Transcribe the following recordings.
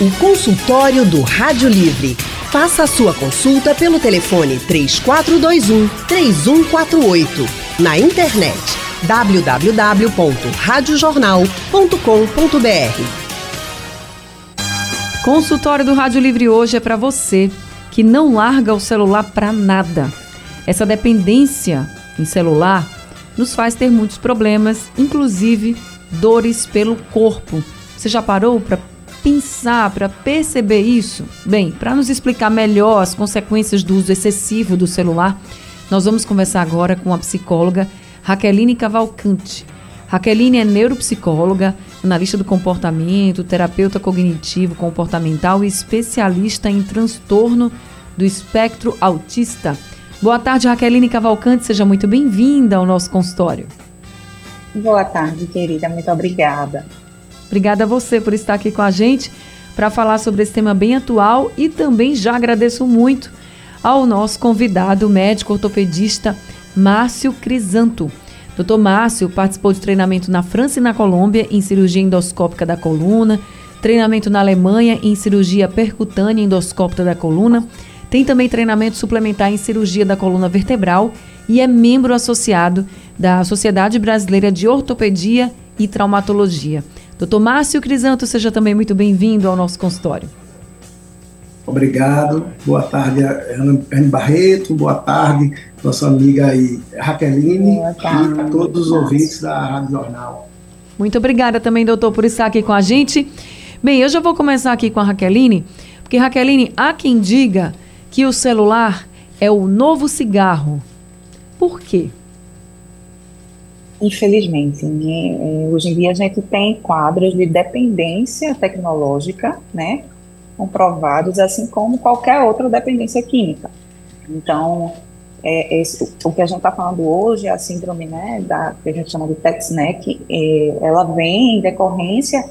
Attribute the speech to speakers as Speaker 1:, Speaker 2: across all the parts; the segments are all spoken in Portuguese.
Speaker 1: O consultório do Rádio Livre. Faça a sua consulta pelo telefone 3421 3148. Na internet www.radiojornal.com.br.
Speaker 2: Consultório do Rádio Livre hoje é para você que não larga o celular para nada. Essa dependência em celular nos faz ter muitos problemas, inclusive dores pelo corpo. Você já parou para pensar, para perceber isso? Bem, para nos explicar melhor as consequências do uso excessivo do celular, nós vamos conversar agora com a psicóloga Raqueline Cavalcante. Raqueline é neuropsicóloga, analista do comportamento, terapeuta cognitivo comportamental e especialista em transtorno do espectro autista. Boa tarde, Raqueline Cavalcante, seja muito bem-vinda ao nosso consultório.
Speaker 3: Boa tarde, querida, muito obrigada.
Speaker 2: Obrigada a você por estar aqui com a gente para falar sobre esse tema bem atual e também já agradeço muito ao nosso convidado, médico ortopedista Márcio Crisanto. Dr. Márcio participou de treinamento na França e na Colômbia em cirurgia endoscópica da coluna, treinamento na Alemanha em cirurgia percutânea endoscópica da coluna tem também treinamento suplementar em cirurgia da coluna vertebral e é membro associado da Sociedade Brasileira de Ortopedia e Traumatologia. Doutor Márcio Crisanto, seja também muito bem-vindo ao nosso consultório.
Speaker 4: Obrigado. Boa tarde, Ana Barreto. Boa tarde, nossa amiga aí, Raqueline. Boa tarde. E a todos os ouvintes da Rádio Jornal.
Speaker 2: Muito obrigada também, doutor, por estar aqui com a gente. Bem, eu já vou começar aqui com a Raqueline, porque, Raqueline, há quem diga que o celular é o novo cigarro. Por quê?
Speaker 3: Infelizmente, né? É, hoje em dia a gente tem quadros de dependência tecnológica, né, comprovados, assim como qualquer outra dependência química. Então, é, esse, o que a gente está falando hoje, a síndrome, né, da, que a gente chama de TEXNEC, é, ela vem em decorrência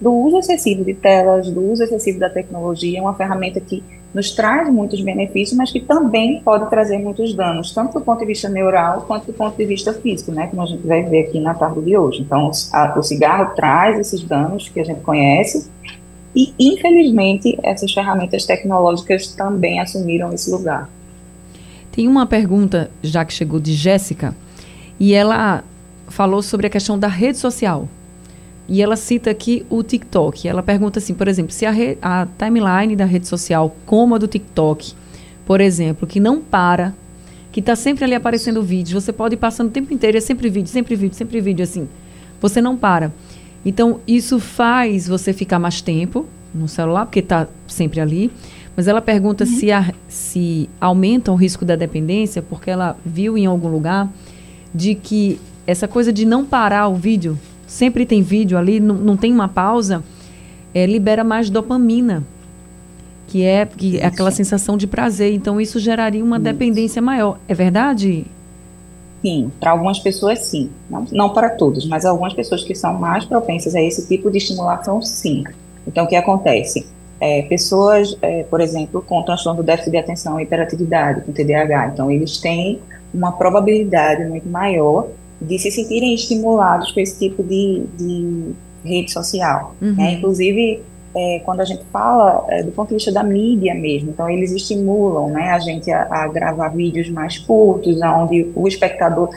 Speaker 3: do uso excessivo de telas, do uso excessivo da tecnologia, é uma ferramenta que nos traz muitos benefícios, mas que também pode trazer muitos danos, tanto do ponto de vista neural quanto do ponto de vista físico, né, como a gente vai ver aqui na tarde de hoje. Então, a, o cigarro traz esses danos que a gente conhece, e infelizmente essas ferramentas tecnológicas também assumiram esse lugar.
Speaker 2: Tem uma pergunta já que chegou de Jéssica, e ela falou sobre a questão da rede social. E ela cita aqui o TikTok. Ela pergunta assim, por exemplo, se a, re, a timeline da rede social, como a do TikTok, por exemplo, que não para, que está sempre ali aparecendo vídeo, você pode ir passando o tempo inteiro, é sempre vídeo, sempre vídeo, sempre vídeo, assim. Você não para. Então, isso faz você ficar mais tempo no celular, porque está sempre ali. Mas ela pergunta uhum. se, a, se aumenta o risco da dependência, porque ela viu em algum lugar de que essa coisa de não parar o vídeo sempre tem vídeo ali, não, não tem uma pausa, é, libera mais dopamina, que é, que é aquela sensação de prazer. Então, isso geraria uma isso. dependência maior. É verdade?
Speaker 3: Sim, para algumas pessoas sim. Não, não para todos, mas algumas pessoas que são mais propensas a esse tipo de estimulação, sim. Então, o que acontece? É, pessoas, é, por exemplo, com transtorno do déficit de atenção e hiperatividade, com TDAH, então eles têm uma probabilidade muito maior de se sentirem estimulados com esse tipo de, de rede social. Uhum. Né? Inclusive, é, quando a gente fala é, do ponto de vista da mídia mesmo, então eles estimulam né, a gente a, a gravar vídeos mais curtos, onde o espectador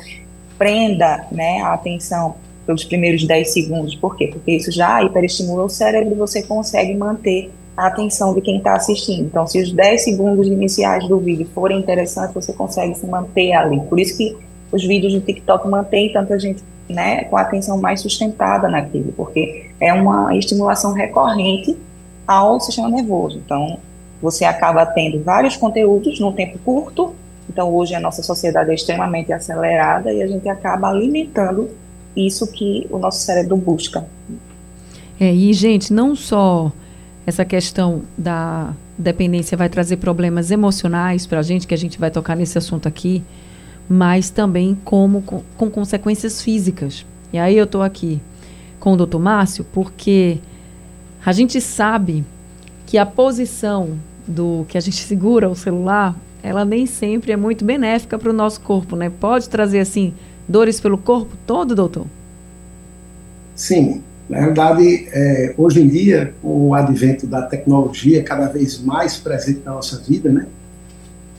Speaker 3: prenda né, a atenção pelos primeiros 10 segundos. Por quê? Porque isso já hiperestimula o cérebro e você consegue manter a atenção de quem está assistindo. Então, se os 10 segundos iniciais do vídeo forem interessantes, você consegue se manter ali. Por isso que os vídeos do TikTok mantêm tanta gente né, com a atenção mais sustentada naquilo, porque é uma estimulação recorrente ao sistema nervoso. Então, você acaba tendo vários conteúdos num tempo curto. Então, hoje a nossa sociedade é extremamente acelerada e a gente acaba alimentando isso que o nosso cérebro busca.
Speaker 2: É, e, gente, não só essa questão da dependência vai trazer problemas emocionais para a gente, que a gente vai tocar nesse assunto aqui, mas também como com, com consequências físicas. E aí eu estou aqui com o doutor Márcio porque a gente sabe que a posição do que a gente segura o celular, ela nem sempre é muito benéfica para o nosso corpo, né? Pode trazer assim dores pelo corpo todo, doutor?
Speaker 4: Sim, Na realidade, é, hoje em dia, com o advento da tecnologia cada vez mais presente na nossa vida, né,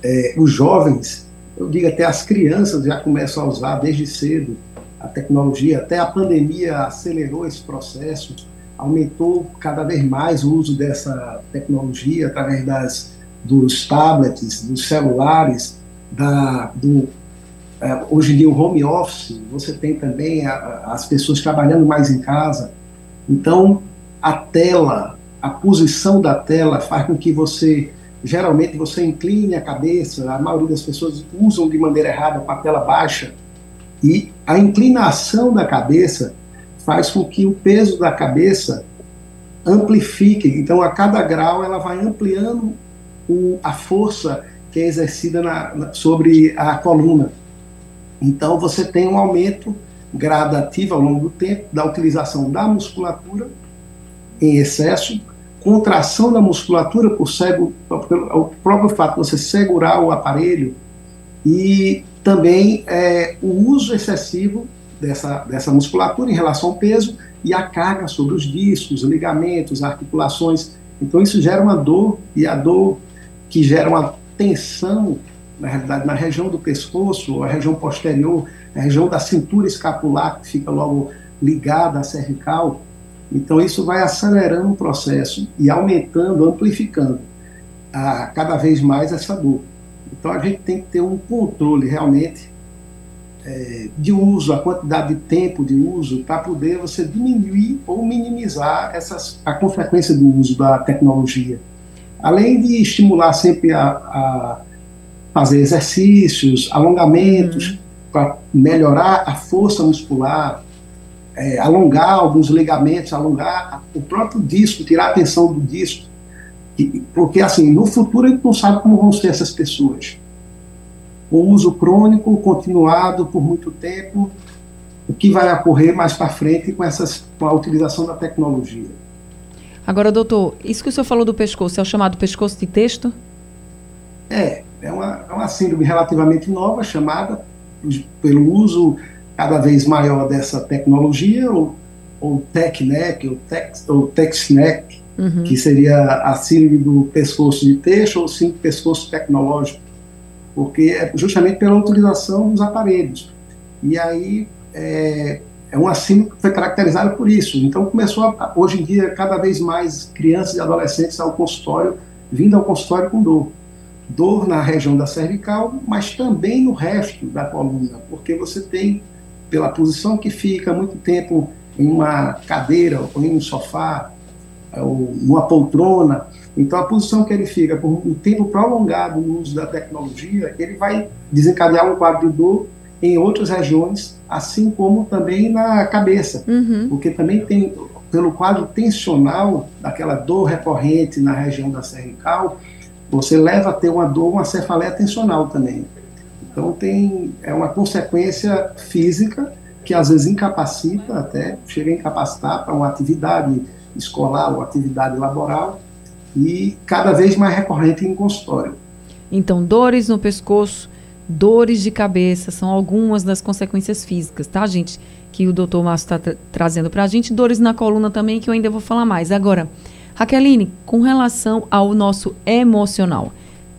Speaker 4: é, os jovens, eu digo até as crianças já começam a usar desde cedo a tecnologia, até a pandemia acelerou esse processo, aumentou cada vez mais o uso dessa tecnologia através das, dos tablets, dos celulares, da, do, é, hoje em dia o home office, você tem também a, as pessoas trabalhando mais em casa, então, a tela, a posição da tela faz com que você, geralmente, você incline a cabeça, a maioria das pessoas usam de maneira errada com a tela baixa, e a inclinação da cabeça faz com que o peso da cabeça amplifique. Então, a cada grau, ela vai ampliando o, a força que é exercida na, na, sobre a coluna. Então, você tem um aumento gradativa ao longo do tempo da utilização da musculatura em excesso, contração da musculatura por cego, pelo próprio fato de você segurar o aparelho e também é, o uso excessivo dessa, dessa musculatura em relação ao peso e a carga sobre os discos, ligamentos, articulações. Então isso gera uma dor e a dor que gera uma tensão na realidade na região do pescoço, a região posterior, a região da cintura escapular, que fica logo ligada à cervical. Então, isso vai acelerando o processo e aumentando, amplificando a, cada vez mais essa dor. Então, a gente tem que ter um controle realmente é, de uso, a quantidade de tempo de uso, para poder você diminuir ou minimizar essas, a consequência do uso da tecnologia. Além de estimular sempre a, a fazer exercícios, alongamentos, uhum para melhorar a força muscular, é, alongar alguns ligamentos, alongar o próprio disco, tirar a tensão do disco. E, porque, assim, no futuro a gente não sabe como vão ser essas pessoas. O uso crônico, continuado por muito tempo, o que vai ocorrer mais para frente com, essas, com a utilização da tecnologia.
Speaker 2: Agora, doutor, isso que o senhor falou do pescoço é o chamado pescoço de texto?
Speaker 4: É, é uma, é uma síndrome relativamente nova, chamada pelo uso cada vez maior dessa tecnologia, ou, ou TechNeck, ou, tex, ou TexNeck, uhum. que seria a síndrome do pescoço de texto, ou sim pescoço tecnológico, porque é justamente pela utilização dos aparelhos. E aí é, é uma síndrome que foi caracterizada por isso. Então começou, a, hoje em dia, cada vez mais crianças e adolescentes ao consultório, vindo ao consultório com dor dor na região da cervical, mas também no resto da coluna, porque você tem, pela posição que fica muito tempo em uma cadeira ou em um sofá, ou numa poltrona, então a posição que ele fica por um tempo prolongado no uso da tecnologia, ele vai desencadear um quadro de dor em outras regiões, assim como também na cabeça, uhum. porque também tem, pelo quadro tensional, daquela dor recorrente na região da cervical, você leva a ter uma dor, uma cefaleia tensional também. Então tem é uma consequência física que às vezes incapacita até, chega a incapacitar para uma atividade escolar ou atividade laboral e cada vez mais recorrente em consultório.
Speaker 2: Então, dores no pescoço, dores de cabeça são algumas das consequências físicas, tá, gente? Que o doutor Márcio está tra trazendo para a gente. Dores na coluna também, que eu ainda vou falar mais. Agora, Raqueline, com relação ao nosso emocional,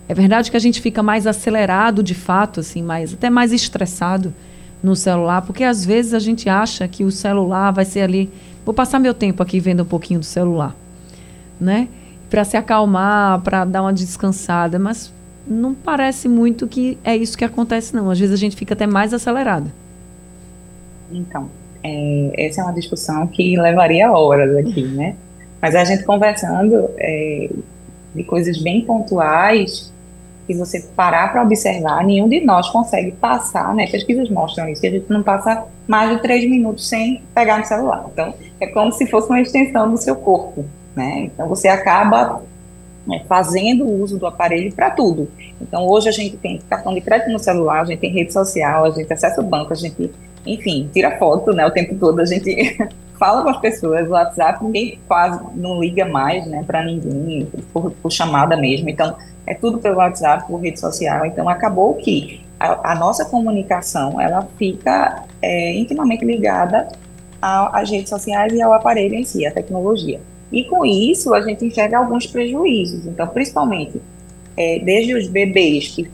Speaker 2: é verdade que a gente fica mais acelerado de fato, assim, mais, até mais estressado no celular, porque às vezes a gente acha que o celular vai ser ali. Vou passar meu tempo aqui vendo um pouquinho do celular, né? Para se acalmar, para dar uma descansada, mas não parece muito que é isso que acontece, não. Às vezes a gente fica até mais acelerado.
Speaker 3: Então, é, essa é uma discussão que levaria horas aqui, né? Mas a gente conversando é, de coisas bem pontuais, se você parar para observar, nenhum de nós consegue passar, né? Pesquisas mostram isso, que a gente não passa mais de três minutos sem pegar no celular. Então, é como se fosse uma extensão do seu corpo, né? Então, você acaba né, fazendo uso do aparelho para tudo. Então, hoje a gente tem cartão de crédito no celular, a gente tem rede social, a gente acessa o banco, a gente, enfim, tira foto, né? O tempo todo a gente fala com as pessoas, o WhatsApp ninguém quase não liga mais, né, para ninguém, por, por, chamada mesmo. Então, é tudo pelo WhatsApp, por rede social. Então, acabou que a, a nossa comunicação, ela fica é, intimamente ligada às redes sociais e ao aparelho em si, a tecnologia. E com isso, a gente enxerga alguns prejuízos. Então, principalmente, é, desde os bebês que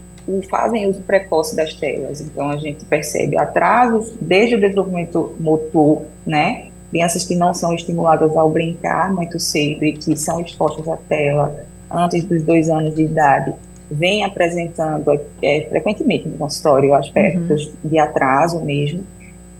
Speaker 3: fazem uso precoce das telas. Então, a gente percebe atrasos desde o desenvolvimento motor, né? Crianças que não são estimuladas ao brincar muito cedo e que são expostas à tela antes dos dois anos de idade, vêm apresentando é, frequentemente no consultório aspectos uhum. de atraso mesmo.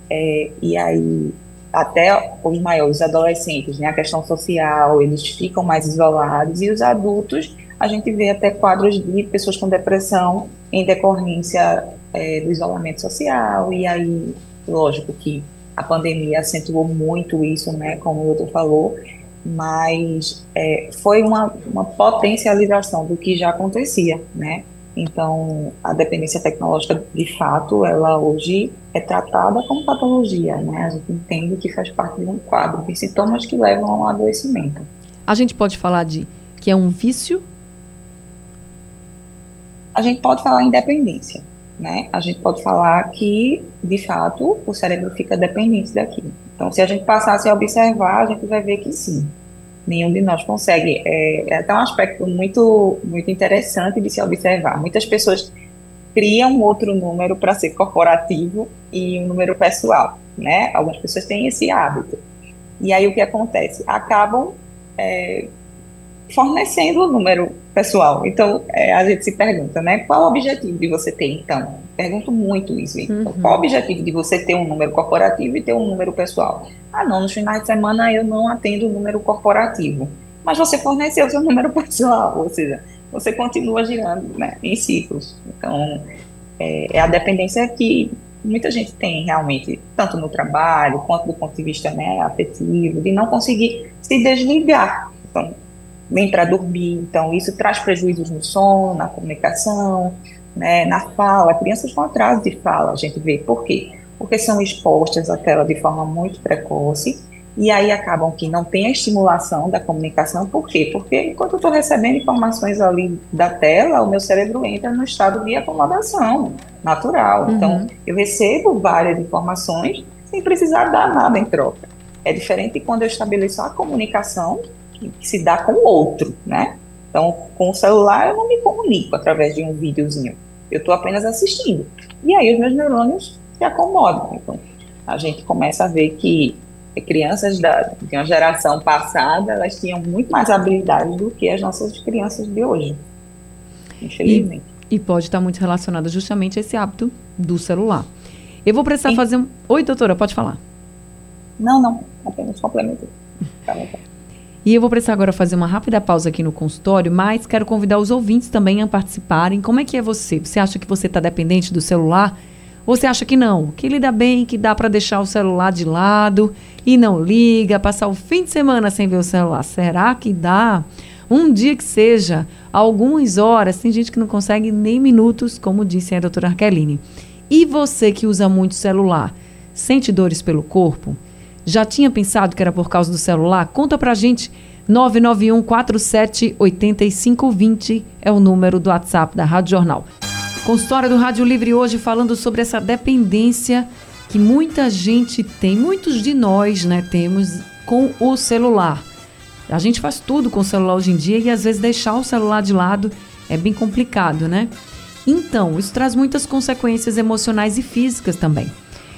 Speaker 3: É, e aí, até os maiores adolescentes, né, a questão social, eles ficam mais isolados, e os adultos a gente vê até quadros de pessoas com depressão em decorrência é, do isolamento social, e aí, lógico que a pandemia acentuou muito isso, né, como o outro falou, mas é, foi uma, uma potencialização do que já acontecia, né, então, a dependência tecnológica, de fato, ela hoje é tratada como patologia, né? A gente entende que faz parte de um quadro de sintomas que levam a um adoecimento.
Speaker 2: A gente pode falar de que é um vício
Speaker 3: a gente pode falar em dependência, né? A gente pode falar que, de fato, o cérebro fica dependente daquilo. Então, se a gente passasse a observar, a gente vai ver que sim, nenhum de nós consegue. É, é até um aspecto muito, muito interessante de se observar. Muitas pessoas criam outro número para ser corporativo e um número pessoal, né? Algumas pessoas têm esse hábito. E aí o que acontece? Acabam é, fornecendo o número pessoal. Então, é, a gente se pergunta, né? Qual o objetivo de você ter, então? Pergunto muito isso. Então, uhum. Qual o objetivo de você ter um número corporativo e ter um número pessoal? Ah, não, nos finais de semana eu não atendo o número corporativo. Mas você forneceu o seu número pessoal, ou seja, você continua girando né, em ciclos. Então, é, é a dependência que muita gente tem realmente, tanto no trabalho quanto do ponto de vista né, afetivo, de não conseguir se desligar. Então, nem para dormir. Então, isso traz prejuízos no sono, na comunicação, né, na fala. Crianças com atraso de fala, a gente vê. Por quê? Porque são expostas à tela de forma muito precoce e aí acabam que não tem a estimulação da comunicação. Por quê? Porque enquanto eu estou recebendo informações ali da tela, o meu cérebro entra no estado de acomodação natural. Uhum. Então, eu recebo várias informações sem precisar dar nada em troca. É diferente quando eu estabeleço a comunicação que, se dá com o outro, né? Então, com o celular eu não me comunico através de um videozinho. Eu estou apenas assistindo. E aí os meus neurônios se acomodam. Então, a gente começa a ver que crianças da, de uma geração passada, elas tinham muito mais habilidades do que as nossas crianças de hoje. Infelizmente.
Speaker 2: E, e pode estar muito relacionado justamente a esse hábito do celular. Eu vou precisar Sim. fazer um... Oi, doutora, pode falar.
Speaker 3: Não, não, apenas complemento. Tá
Speaker 2: e eu vou precisar agora fazer uma rápida pausa aqui no consultório, mas quero convidar os ouvintes também a participarem. Como é que é você? Você acha que você está dependente do celular? Ou você acha que não? Que lida bem, que dá para deixar o celular de lado e não liga, passar o fim de semana sem ver o celular? Será que dá? Um dia que seja, algumas horas, tem gente que não consegue nem minutos, como disse a doutora Arqueline. E você que usa muito celular, sente dores pelo corpo? Já tinha pensado que era por causa do celular? Conta pra gente. 991 47 8520 é o número do WhatsApp da Rádio Jornal. Consultória do Rádio Livre hoje falando sobre essa dependência que muita gente tem, muitos de nós, né, temos com o celular. A gente faz tudo com o celular hoje em dia e às vezes deixar o celular de lado é bem complicado, né? Então, isso traz muitas consequências emocionais e físicas também.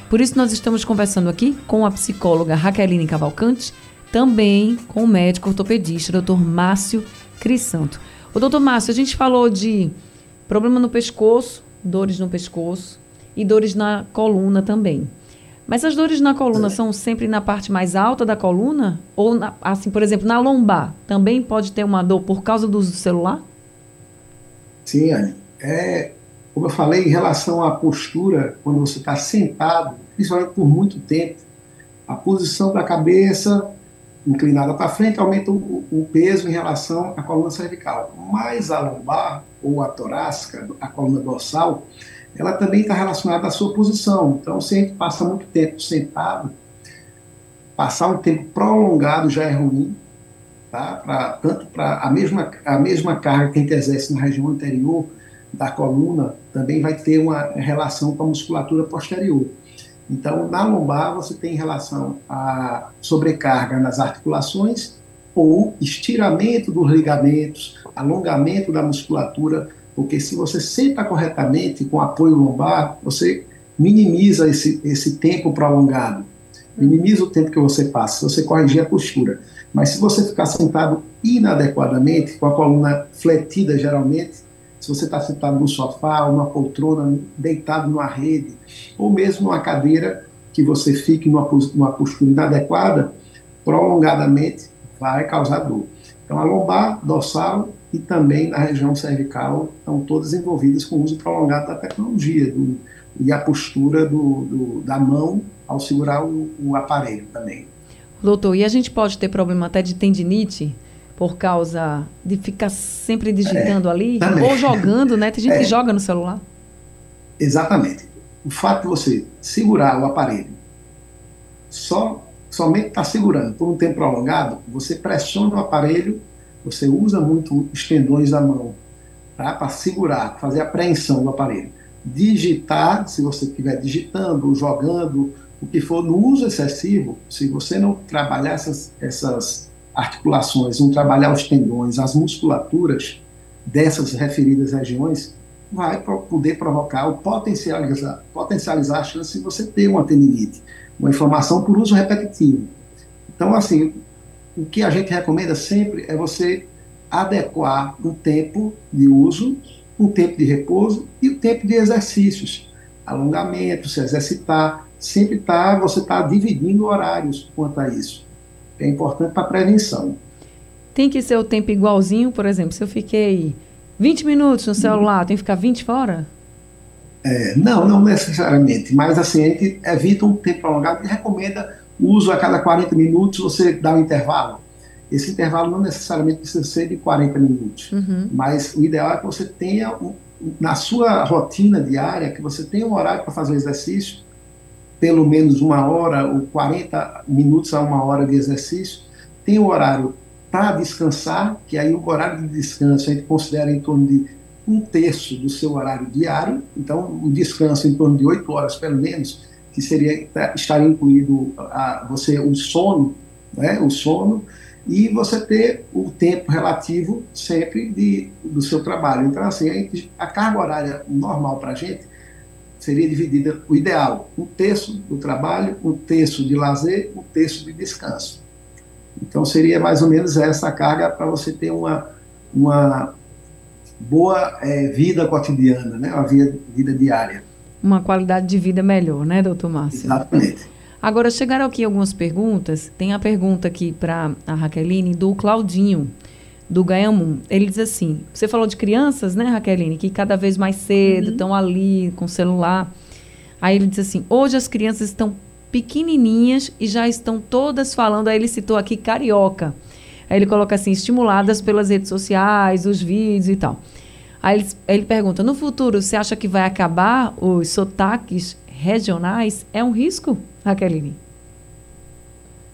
Speaker 2: Por isso, nós estamos conversando aqui com a psicóloga Raqueline Cavalcante, também com o médico ortopedista, doutor Márcio Crisanto. O doutor Márcio, a gente falou de problema no pescoço, dores no pescoço e dores na coluna também. Mas as dores na coluna são sempre na parte mais alta da coluna? Ou, na, assim, por exemplo, na lombar, também pode ter uma dor por causa do uso do celular?
Speaker 4: Sim, Anne. É, como eu falei, em relação à postura, quando você está sentado, principalmente por muito tempo, a posição da cabeça inclinada para frente aumenta o, o, peso em relação à coluna cervical. Mas a lombar ou a torácica, a coluna dorsal, ela também está relacionada à sua posição. Então, se a gente passa muito tempo sentado, passar um tempo prolongado já é ruim, tá? pra, tanto para a mesma, a mesma carga que a gente exerce na região anterior da coluna, também vai ter uma relação com a musculatura posterior. Então, na lombar, você tem relação a sobrecarga nas articulações ou estiramento dos ligamentos, alongamento da musculatura, porque se você senta corretamente com apoio lombar, você minimiza esse, esse tempo prolongado, minimiza o tempo que você passa, se você corrigir a postura. Mas se você ficar sentado inadequadamente, com a coluna fletida geralmente, se você está sentado no sofá, uma poltrona, deitado numa rede, ou mesmo numa cadeira que você fique numa, numa postura inadequada, prolongadamente vai causar dor. Então, a lombar, dorsal e também na região cervical estão todas envolvidas com o uso prolongado da tecnologia do, e a postura do, do, da mão ao segurar o, o aparelho também.
Speaker 2: Doutor, e a gente pode ter problema até de tendinite? Por causa de ficar sempre digitando é, ali também. ou jogando, né? Tem gente é, que joga no celular.
Speaker 4: Exatamente. O fato de você segurar o aparelho só somente está segurando por um tempo prolongado, você pressiona o aparelho, você usa muito os tendões da mão tá? para segurar, fazer a apreensão do aparelho. Digitar, se você estiver digitando, jogando, o que for, no uso excessivo, se você não trabalhar essas, essas articulações, não trabalhar os tendões, as musculaturas dessas referidas regiões, vai poder provocar ou potencializar, potencializar a chance de você ter uma tendinite, uma inflamação por uso repetitivo. Então, assim, o que a gente recomenda sempre é você adequar o tempo de uso, o tempo de repouso e o tempo de exercícios, alongamento, se exercitar, sempre tá, você está dividindo horários quanto a isso é importante para a prevenção.
Speaker 2: Tem que ser o tempo igualzinho, por exemplo, se eu fiquei 20 minutos no celular, tem que ficar 20 fora?
Speaker 4: É, não, não necessariamente, mas assim, a gente evita um tempo prolongado e recomenda o uso a cada 40 minutos, você dá um intervalo. Esse intervalo não necessariamente precisa ser de 40 minutos, uhum. mas o ideal é que você tenha, na sua rotina diária, que você tenha um horário para fazer exercício, pelo menos uma hora ou 40 minutos a uma hora de exercício. Tem o horário para descansar, que aí o horário de descanso a gente considera em torno de um terço do seu horário diário, então o descanso em torno de oito horas pelo menos, que seria estaria incluído a, você o sono, né, o sono, e você ter o tempo relativo sempre de, do seu trabalho. Então assim, a, gente, a carga horária normal para a gente seria dividida, o ideal, um terço do trabalho, um terço de lazer, um terço de descanso. Então seria mais ou menos essa carga para você ter uma, uma boa é, vida cotidiana, né? uma vida, vida diária.
Speaker 2: Uma qualidade de vida melhor, né, doutor Márcio?
Speaker 4: Exatamente.
Speaker 2: Agora, chegaram aqui algumas perguntas. Tem a pergunta aqui para a Raqueline do Claudinho do Ganhamum. Ele diz assim: você falou de crianças, né, Raqueline, que cada vez mais cedo estão uhum. ali com o celular. Aí ele diz assim: hoje as crianças estão pequenininhas e já estão todas falando. Aí ele citou aqui carioca. Aí ele coloca assim: estimuladas pelas redes sociais, os vídeos e tal. Aí ele, ele pergunta: no futuro, você acha que vai acabar os sotaques regionais? É um risco, Raqueline?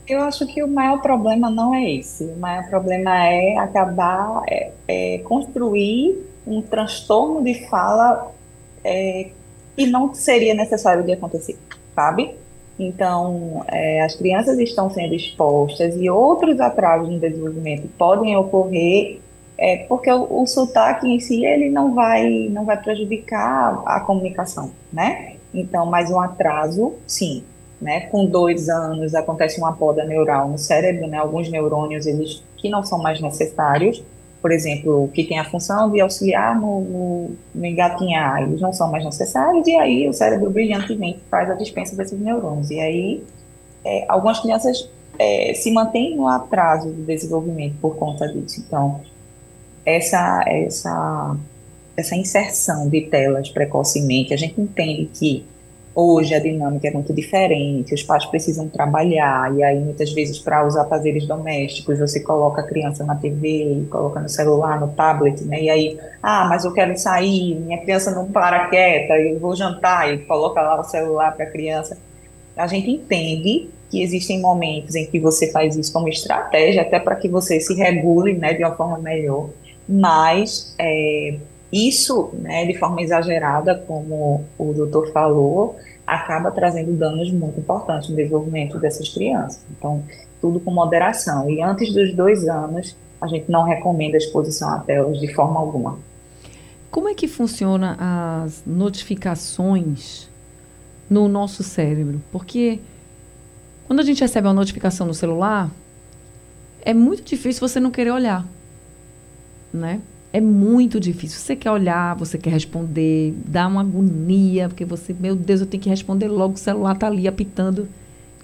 Speaker 3: Eu acho que o maior problema não é esse. O maior problema é acabar, é, é construir um transtorno de fala é, que não seria necessário de acontecer, sabe? Então, é, as crianças estão sendo expostas e outros atrasos no desenvolvimento podem ocorrer é, porque o, o sotaque em si ele não vai não vai prejudicar a comunicação, né? Então, mas um atraso, sim, né? Com dois anos acontece uma poda neural no cérebro, né? Alguns neurônios eles que não são mais necessários, por exemplo, que tem a função de auxiliar no, no, engatinhar, eles não são mais necessários e aí o cérebro brilhantemente faz a dispensa desses neurônios. E aí é, algumas crianças é, se mantêm no atraso do desenvolvimento por conta disso. Então, essa essa essa inserção de telas precocemente, a gente entende que Hoje a dinâmica é muito diferente, os pais precisam trabalhar, e aí muitas vezes para os afazeres domésticos você coloca a criança na TV, coloca no celular, no tablet, né? E aí, ah, mas eu quero sair, minha criança não para quieta, eu vou jantar, e coloca lá o celular para a criança. A gente entende que existem momentos em que você faz isso como estratégia, até para que você se regule né, de uma forma melhor, mas é, isso, né, de forma exagerada, como o doutor falou, acaba trazendo danos muito importantes no desenvolvimento dessas crianças. Então, tudo com moderação. E antes dos dois anos, a gente não recomenda a exposição a telas de forma alguma.
Speaker 2: Como é que funciona as notificações no nosso cérebro? Porque quando a gente recebe uma notificação no celular, é muito difícil você não querer olhar, né? É muito difícil. Você quer olhar, você quer responder, dá uma agonia, porque você, meu Deus, eu tenho que responder logo, o celular está ali apitando.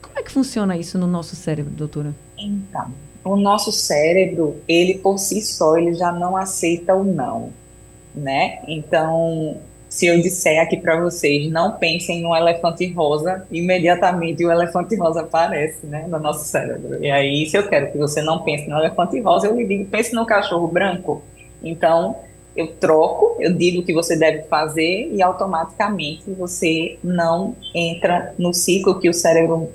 Speaker 2: Como é que funciona isso no nosso cérebro, doutora?
Speaker 3: Então, o nosso cérebro, ele por si só, ele já não aceita o não né? Então, se eu disser aqui para vocês, não pensem no elefante rosa, imediatamente o elefante rosa aparece, né, no nosso cérebro. E aí, se eu quero que você não pense no elefante rosa, eu lhe digo, pense no cachorro branco. Então, eu troco, eu digo o que você deve fazer e automaticamente você não entra no ciclo que o cérebro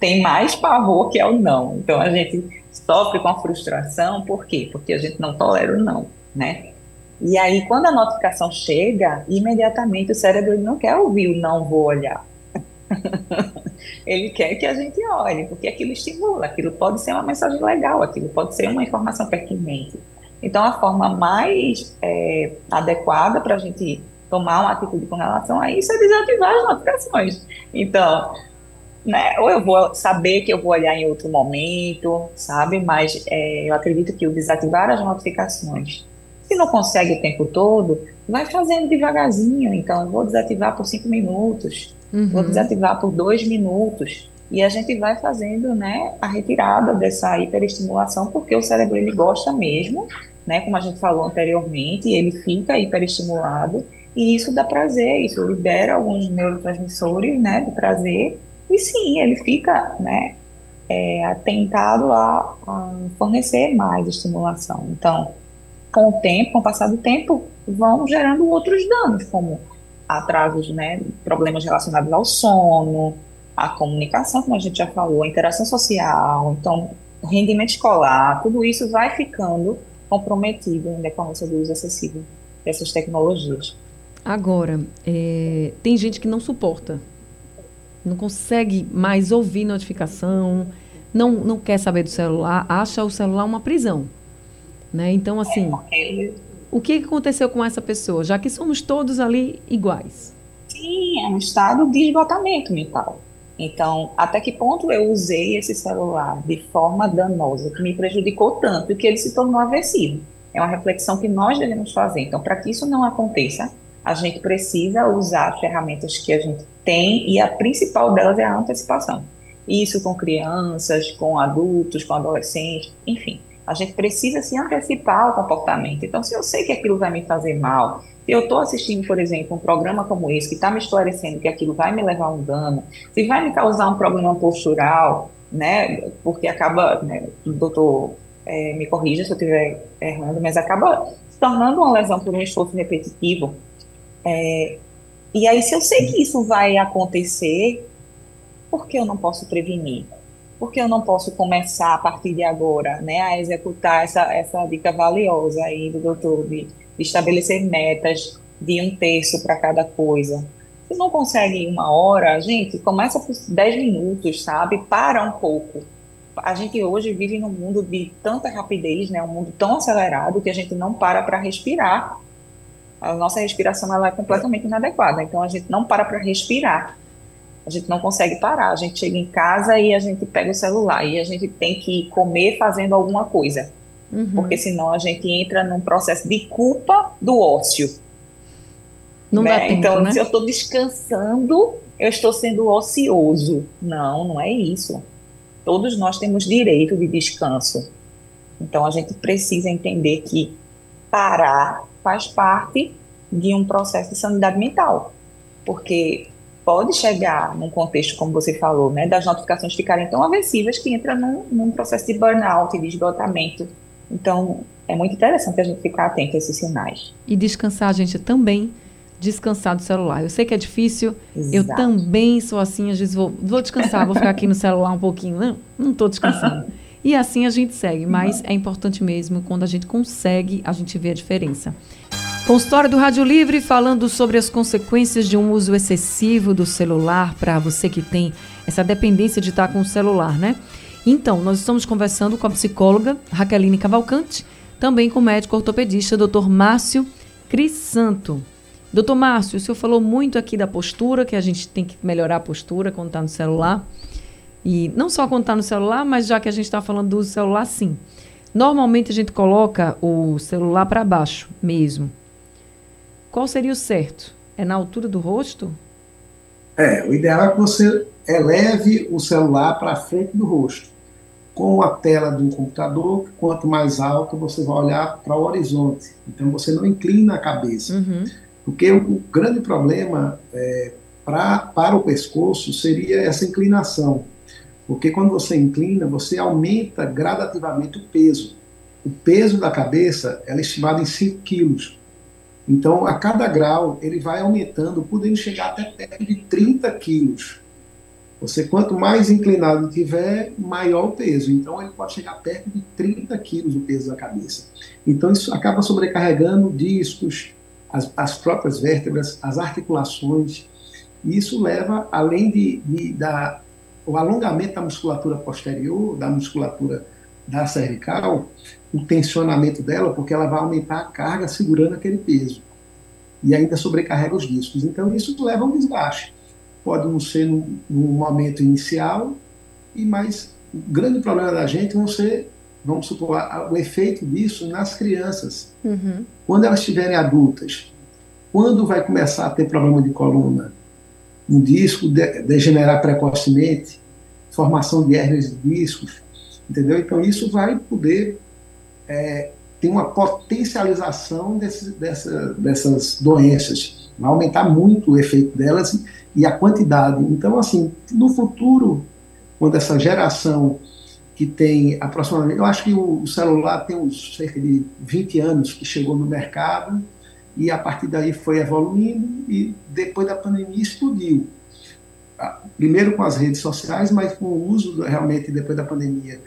Speaker 3: tem mais pavor, que é o não. Então, a gente sofre com a frustração, por quê? Porque a gente não tolera o não, né? E aí, quando a notificação chega, imediatamente o cérebro não quer ouvir o não vou olhar. ele quer que a gente olhe, porque aquilo estimula, aquilo pode ser uma mensagem legal, aquilo pode ser uma informação pertinente. Então, a forma mais é, adequada para a gente tomar uma atitude com relação a isso é desativar as notificações. Então, né, ou eu vou saber que eu vou olhar em outro momento, sabe? Mas é, eu acredito que o desativar as notificações se não consegue o tempo todo, vai fazendo devagarzinho. Então, vou desativar por cinco minutos, uhum. vou desativar por dois minutos. E a gente vai fazendo né, a retirada dessa hiperestimulação, porque o cérebro ele gosta mesmo, né, como a gente falou anteriormente, ele fica hiperestimulado. E isso dá prazer, isso libera alguns neurotransmissores né, de prazer. E sim, ele fica né, é, atentado a, a fornecer mais estimulação. Então, com o tempo, com o passar do tempo, vão gerando outros danos, como atrasos, né, problemas relacionados ao sono, à comunicação, como a gente já falou, a interação social, então, rendimento escolar, tudo isso vai ficando comprometido em decorrência do uso excessivo dessas tecnologias.
Speaker 2: Agora, é, tem gente que não suporta, não consegue mais ouvir notificação, não, não quer saber do celular, acha o celular uma prisão. Né? Então, assim, é o que aconteceu com essa pessoa, já que somos todos ali iguais?
Speaker 3: Sim, é um estado de esgotamento mental. Então, até que ponto eu usei esse celular de forma danosa, que me prejudicou tanto que ele se tornou aversivo? É uma reflexão que nós devemos fazer. Então, para que isso não aconteça, a gente precisa usar ferramentas que a gente tem e a principal delas é a antecipação. Isso com crianças, com adultos, com adolescentes, enfim. A gente precisa se antecipar ao comportamento. Então, se eu sei que aquilo vai me fazer mal, se eu estou assistindo, por exemplo, um programa como esse, que está me esclarecendo que aquilo vai me levar a um dano, se vai me causar um problema postural, né, porque acaba, né, doutor é, me corrija se eu estiver errando, mas acaba se tornando uma lesão por um esforço repetitivo. É, e aí, se eu sei que isso vai acontecer, por que eu não posso prevenir? Porque eu não posso começar a partir de agora, né, a executar essa, essa dica valiosa aí do doutor de, estabelecer metas de um terço para cada coisa. Se não consegue em uma hora, gente, começa por 10 minutos, sabe? Para um pouco. A gente hoje vive num mundo de tanta rapidez, né? Um mundo tão acelerado que a gente não para para respirar. A nossa respiração ela é completamente inadequada, então a gente não para para respirar a gente não consegue parar. A gente chega em casa e a gente pega o celular e a gente tem que comer fazendo alguma coisa. Uhum. Porque senão a gente entra num processo de culpa do ócio. Não né? dá tempo, então, né? se eu estou descansando, eu estou sendo ocioso. Não, não é isso. Todos nós temos direito de descanso. Então a gente precisa entender que parar faz parte de um processo de sanidade mental. Porque pode chegar num contexto, como você falou, né, das notificações ficarem tão aversivas que entra num, num processo de burnout, de esgotamento. Então, é muito interessante a gente ficar atento a esses sinais.
Speaker 2: E descansar, gente, também descansar do celular. Eu sei que é difícil, Exato. eu também sou assim, às vezes vou, vou descansar, vou ficar aqui no celular um pouquinho. Não, não estou descansando. E assim a gente segue, mas é importante mesmo, quando a gente consegue, a gente vê a diferença. Consultório do Rádio Livre falando sobre as consequências de um uso excessivo do celular para você que tem essa dependência de estar com o celular, né? Então, nós estamos conversando com a psicóloga Raqueline Cavalcante, também com o médico ortopedista Dr. Márcio Crisanto. Doutor Márcio, o senhor falou muito aqui da postura, que a gente tem que melhorar a postura quando está no celular. E não só quando está no celular, mas já que a gente está falando do celular, sim. Normalmente a gente coloca o celular para baixo mesmo. Qual seria o certo? É na altura do rosto?
Speaker 4: É, o ideal é que você eleve o celular para frente do rosto. Com a tela do computador, quanto mais alto você vai olhar para o horizonte. Então você não inclina a cabeça. Uhum. Porque o, o, grande problema é, pra, para o pescoço seria essa inclinação. Porque quando você inclina, você aumenta gradativamente o peso. O peso da cabeça é estimado em 5 quilos. Então, a cada grau, ele vai aumentando, podendo chegar até perto de 30 quilos. Você, quanto mais inclinado tiver, maior o peso. Então, ele pode chegar perto de 30 quilos o peso da cabeça. Então, isso acaba sobrecarregando discos, as, as próprias vértebras, as articulações. E isso leva, além de, de da, o alongamento da musculatura posterior, da musculatura da cervical, o tensionamento dela, porque ela vai aumentar a carga segurando aquele peso. E ainda sobrecarrega os discos. Então, isso leva a um desgaste. Pode não ser no, no momento inicial, e mais o grande problema da gente vão ser, vamos supor, o efeito disso nas crianças. Uhum. Quando elas estiverem adultas, quando vai começar a ter problema de coluna? Um disco de, degenerar precocemente, formação de hérnias de discos, entendeu? Então, isso vai poder é, tem uma potencialização desse, dessa, dessas doenças, vai aumentar muito o efeito delas e a quantidade. Então, assim, no futuro, quando essa geração que tem aproximadamente, eu acho que o, celular tem uns cerca de 20 anos que chegou no mercado e a partir daí foi evoluindo e depois da pandemia explodiu. Ah, primeiro com as redes sociais, mas com o uso realmente depois da pandemia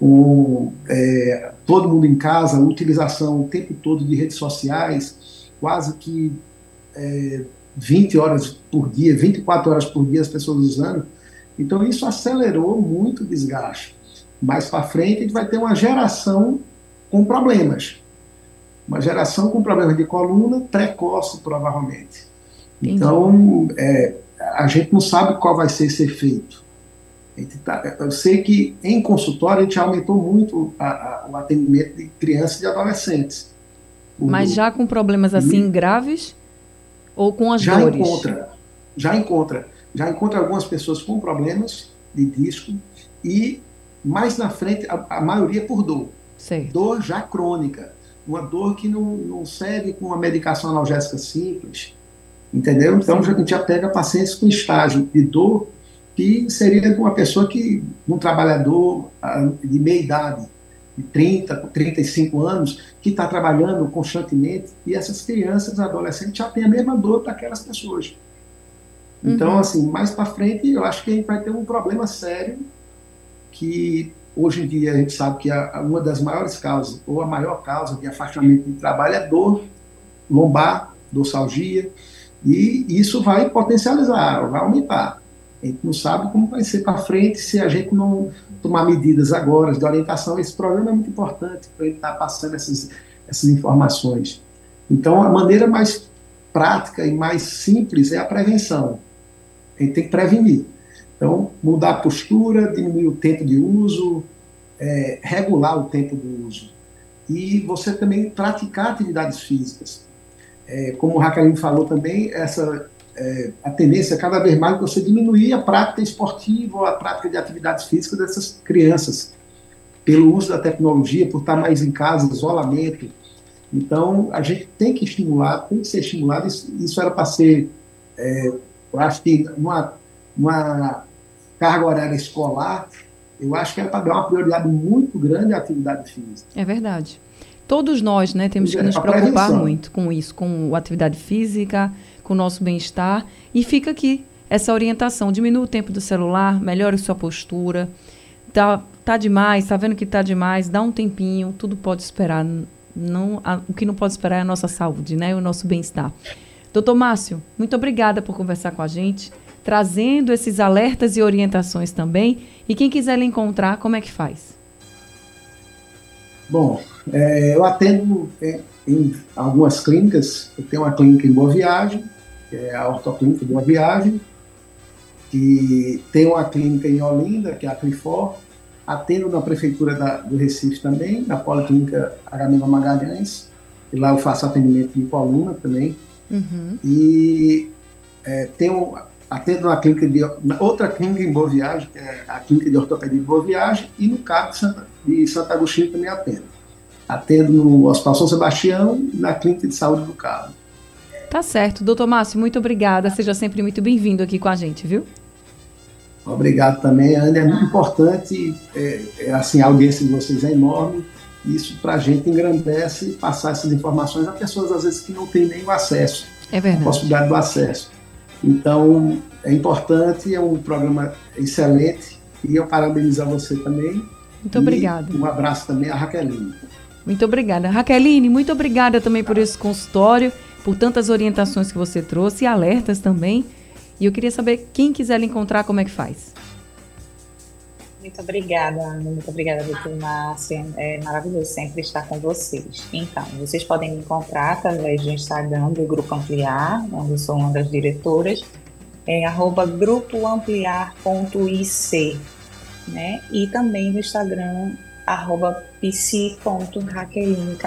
Speaker 4: com é, todo mundo em casa, a utilização o tempo todo de redes sociais, quase que é, 20 horas por dia, 24 horas por dia as pessoas usando. Então isso acelerou muito o desgaste. Mais para frente a gente vai ter uma geração com problemas. Uma geração com problemas de coluna precoce, provavelmente. Entendi. Então, é, a gente não sabe qual vai ser esse efeito. Tá, eu sei que em consultório a gente aumentou muito a, a, o atendimento de crianças e adolescentes.
Speaker 2: Mas já com problemas assim e, graves ou com as
Speaker 4: já
Speaker 2: dores?
Speaker 4: Encontra, já encontra. Já encontra algumas pessoas com problemas de disco e mais na frente, a, a maioria por dor. Dor já crônica. Uma dor que não, não serve com uma medicação analgésica simples. Entendeu? Então Sim. a gente já pega pacientes com estágio de dor que seria uma pessoa que, um trabalhador ah, de meia idade, de 30, 35 anos, que está trabalhando constantemente, e essas crianças, adolescentes, já têm a mesma dor daquelas pessoas. Então, uhum. assim, mais para frente, eu acho que a gente vai ter um problema sério que hoje em dia a gente sabe que a, uma das maiores causas, ou a maior causa de afastamento de trabalho é dor lombar, dorsalgia, e isso vai potencializar, vai aumentar. A gente não sabe como vai ser para frente se a gente não tomar medidas agora de orientação. Esse programa é muito importante para ele estar tá passando essas, essas informações. Então, a maneira mais prática e mais simples é a prevenção. A gente tem que prevenir. Então, mudar a postura, diminuir o tempo de uso, é, regular o tempo do uso. E você também praticar atividades físicas. É, como o Raquel falou também, essa é, a tendência é cada vez mais você diminuir a prática esportiva ou a prática de atividades físicas dessas crianças, pelo uso da tecnologia, por estar mais em casa, isolamento. Então, a gente tem que estimular, tem que ser estimulado. Isso, isso era para ser, é, eu acho que, uma, uma carga horária escolar, eu acho que era para dar uma prioridade muito grande à atividade física.
Speaker 2: É verdade. Todos nós, né, temos que é, nos preocupar muito com isso, com a atividade física, com o nosso bem-estar. E fica aqui essa orientação: diminua o tempo do celular, melhore sua postura. Tá, tá demais, tá vendo que tá demais, dá um tempinho, tudo pode esperar. Não, a, o que não pode esperar é a nossa saúde, né? O nosso bem-estar. Doutor Márcio, muito obrigada por conversar com a gente, trazendo esses alertas e orientações também. E quem quiser lhe encontrar, como é que faz?
Speaker 4: Bom, é, eu atendo em, em, algumas clínicas. Eu tenho uma clínica em Boa Viagem, que é a Ortoclínica Boa Viagem, que tem uma clínica em Olinda, que é a Clifor. Atendo na Prefeitura da, do Recife também, na Policlínica Agamemnon Magalhães. E lá eu faço atendimento de coluna também. Uhum. E é, tenho, atendo na clínica de, na outra clínica em Boa Viagem, que é a Clínica de Ortopedia de Boa Viagem, e no CAP de Santa, de Santa Agostinho também atendo. Atendo no Hospital São Sebastião e na Clínica de Saúde do Cabo.
Speaker 2: Tá certo. Doutor Márcio, muito obrigada. Seja sempre muito bem-vindo aqui com a gente, viu?
Speaker 4: Obrigado também, Ana. É muito importante, é, é, assim, a audiência de vocês é enorme. Isso para a gente engrandece passar essas informações a pessoas, às vezes, que não têm nem o acesso.
Speaker 2: É verdade.
Speaker 4: A possibilidade do acesso. Então, é importante, é um programa excelente. E eu parabenizo a você também.
Speaker 2: Muito obrigada.
Speaker 4: Um abraço também a Raqueline.
Speaker 2: Muito obrigada. Raqueline, muito obrigada também por esse consultório, por tantas orientações que você trouxe e alertas também. E eu queria saber, quem quiser lhe encontrar, como é que faz?
Speaker 3: Muito obrigada, Ana. Muito obrigada, doutor Márcia. É maravilhoso sempre estar com vocês. Então, vocês podem me encontrar através do Instagram do Grupo Ampliar, onde eu sou uma das diretoras, é arroba grupoampliar.ic, né? E também no Instagram, arroba psi.raqueline.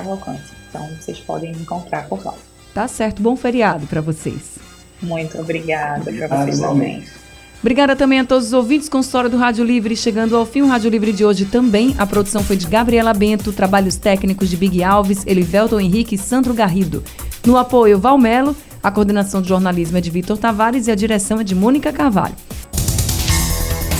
Speaker 3: Então, vocês podem me encontrar por lá.
Speaker 2: Tá certo. Bom feriado para vocês.
Speaker 3: Muito obrigada para vocês também.
Speaker 2: Obrigada também a todos os ouvintes com história do Rádio Livre. Chegando ao fim, o Rádio Livre de hoje também. A produção foi de Gabriela Bento, trabalhos técnicos de Big Alves, Elivelton Henrique e Sandro Garrido. No apoio, Valmelo, a coordenação de jornalismo é de Vitor Tavares e a direção é de Mônica Carvalho.